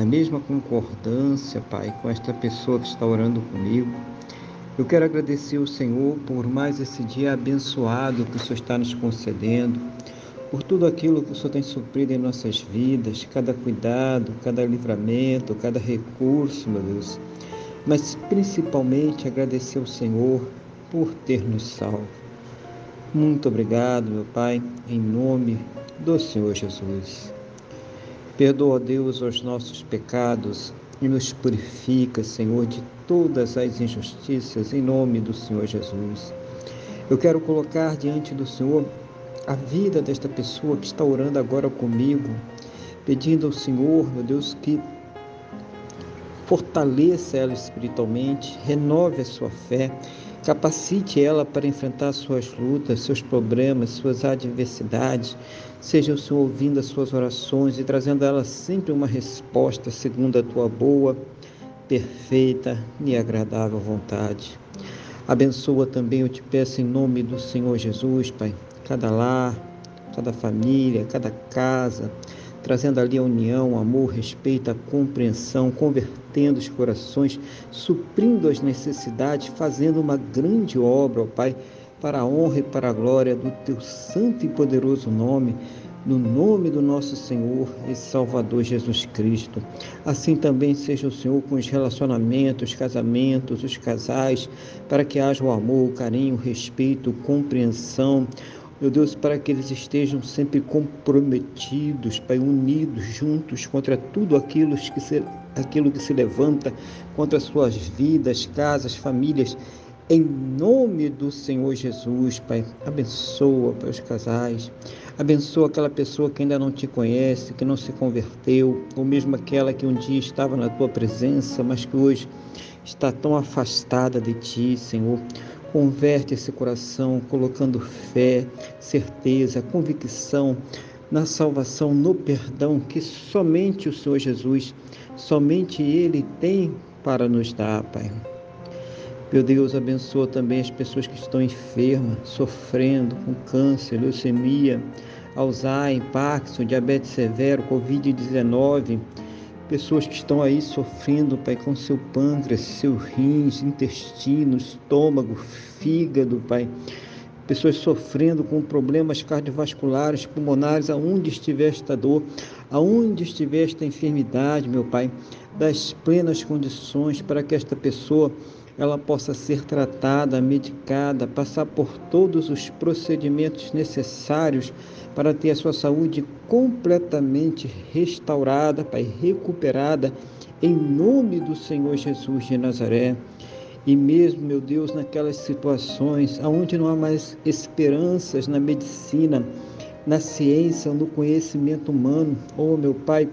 na mesma concordância, Pai, com esta pessoa que está orando comigo. Eu quero agradecer ao Senhor por mais esse dia abençoado que o Senhor está nos concedendo, por tudo aquilo que o Senhor tem suprido em nossas vidas, cada cuidado, cada livramento, cada recurso, meu Deus. Mas principalmente agradecer ao Senhor por ter nos salvo. Muito obrigado, meu Pai, em nome do Senhor Jesus. Perdoa, Deus, os nossos pecados e nos purifica, Senhor, de todas as injustiças, em nome do Senhor Jesus. Eu quero colocar diante do Senhor a vida desta pessoa que está orando agora comigo, pedindo ao Senhor, meu Deus, que fortaleça ela espiritualmente, renove a sua fé, capacite ela para enfrentar suas lutas, seus problemas, suas adversidades, Seja o Senhor ouvindo as suas orações e trazendo a elas sempre uma resposta segundo a tua boa, perfeita e agradável vontade. Abençoa também, eu te peço, em nome do Senhor Jesus, Pai, cada lar, cada família, cada casa, trazendo ali a união, amor, respeito, a compreensão, convertendo os corações, suprindo as necessidades, fazendo uma grande obra, ó Pai para a honra e para a glória do teu santo e poderoso nome, no nome do nosso Senhor e Salvador Jesus Cristo. Assim também seja o Senhor com os relacionamentos, os casamentos, os casais, para que haja o amor, o carinho, o respeito, compreensão, meu Deus, para que eles estejam sempre comprometidos, Pai, unidos juntos contra tudo aquilo que se, aquilo que se levanta contra suas vidas, casas, famílias em nome do Senhor Jesus, Pai, abençoa Pai, os casais, abençoa aquela pessoa que ainda não te conhece, que não se converteu, ou mesmo aquela que um dia estava na tua presença, mas que hoje está tão afastada de ti, Senhor. Converte esse coração, colocando fé, certeza, convicção na salvação, no perdão que somente o Senhor Jesus, somente Ele tem para nos dar, Pai. Meu Deus, abençoa também as pessoas que estão enfermas, sofrendo com câncer, leucemia, Alzheimer, Parkinson, diabetes severo, Covid-19. Pessoas que estão aí sofrendo, Pai, com seu pâncreas, seus rins, intestino, estômago, fígado, Pai. Pessoas sofrendo com problemas cardiovasculares, pulmonares, aonde estiver esta dor, aonde estiver esta enfermidade, meu Pai, das plenas condições para que esta pessoa ela possa ser tratada, medicada, passar por todos os procedimentos necessários para ter a sua saúde completamente restaurada, Pai, recuperada, em nome do Senhor Jesus de Nazaré. E mesmo, meu Deus, naquelas situações onde não há mais esperanças na medicina, na ciência, no conhecimento humano, oh meu Pai,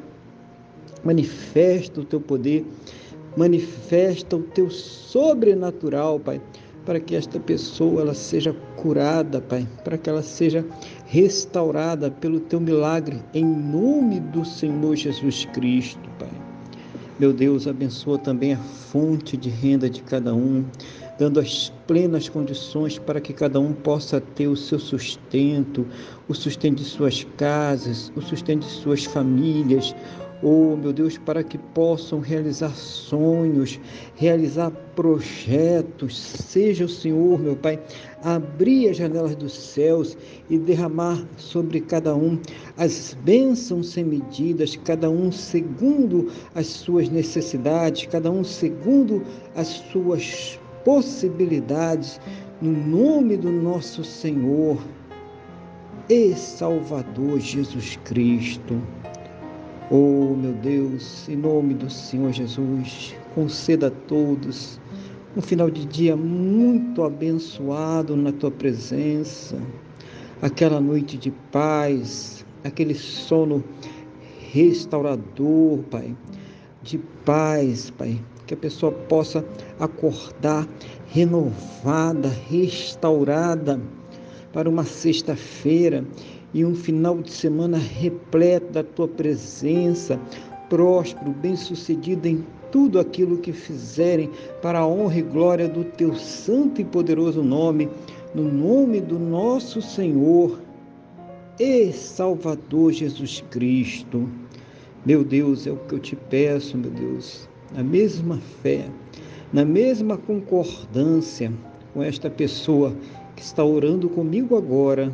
manifesta o teu poder manifesta o teu sobrenatural, Pai, para que esta pessoa ela seja curada, Pai, para que ela seja restaurada pelo teu milagre, em nome do Senhor Jesus Cristo, Pai. Meu Deus, abençoa também a fonte de renda de cada um, dando as plenas condições para que cada um possa ter o seu sustento, o sustento de suas casas, o sustento de suas famílias, oh meu Deus, para que possam realizar sonhos, realizar projetos. Seja o Senhor, meu Pai, abrir as janelas dos céus e derramar sobre cada um as bênçãos sem medidas, cada um segundo as suas necessidades, cada um segundo as suas possibilidades, no nome do nosso Senhor e Salvador Jesus Cristo. Oh, meu Deus, em nome do Senhor Jesus, conceda a todos um final de dia muito abençoado na tua presença, aquela noite de paz, aquele sono restaurador, Pai, de paz, Pai. Que a pessoa possa acordar renovada, restaurada para uma sexta-feira e um final de semana repleto da tua presença, próspero, bem-sucedido em tudo aquilo que fizerem para a honra e glória do teu santo e poderoso nome, no nome do nosso Senhor e Salvador Jesus Cristo. Meu Deus, é o que eu te peço, meu Deus, na mesma fé, na mesma concordância com esta pessoa que está orando comigo agora,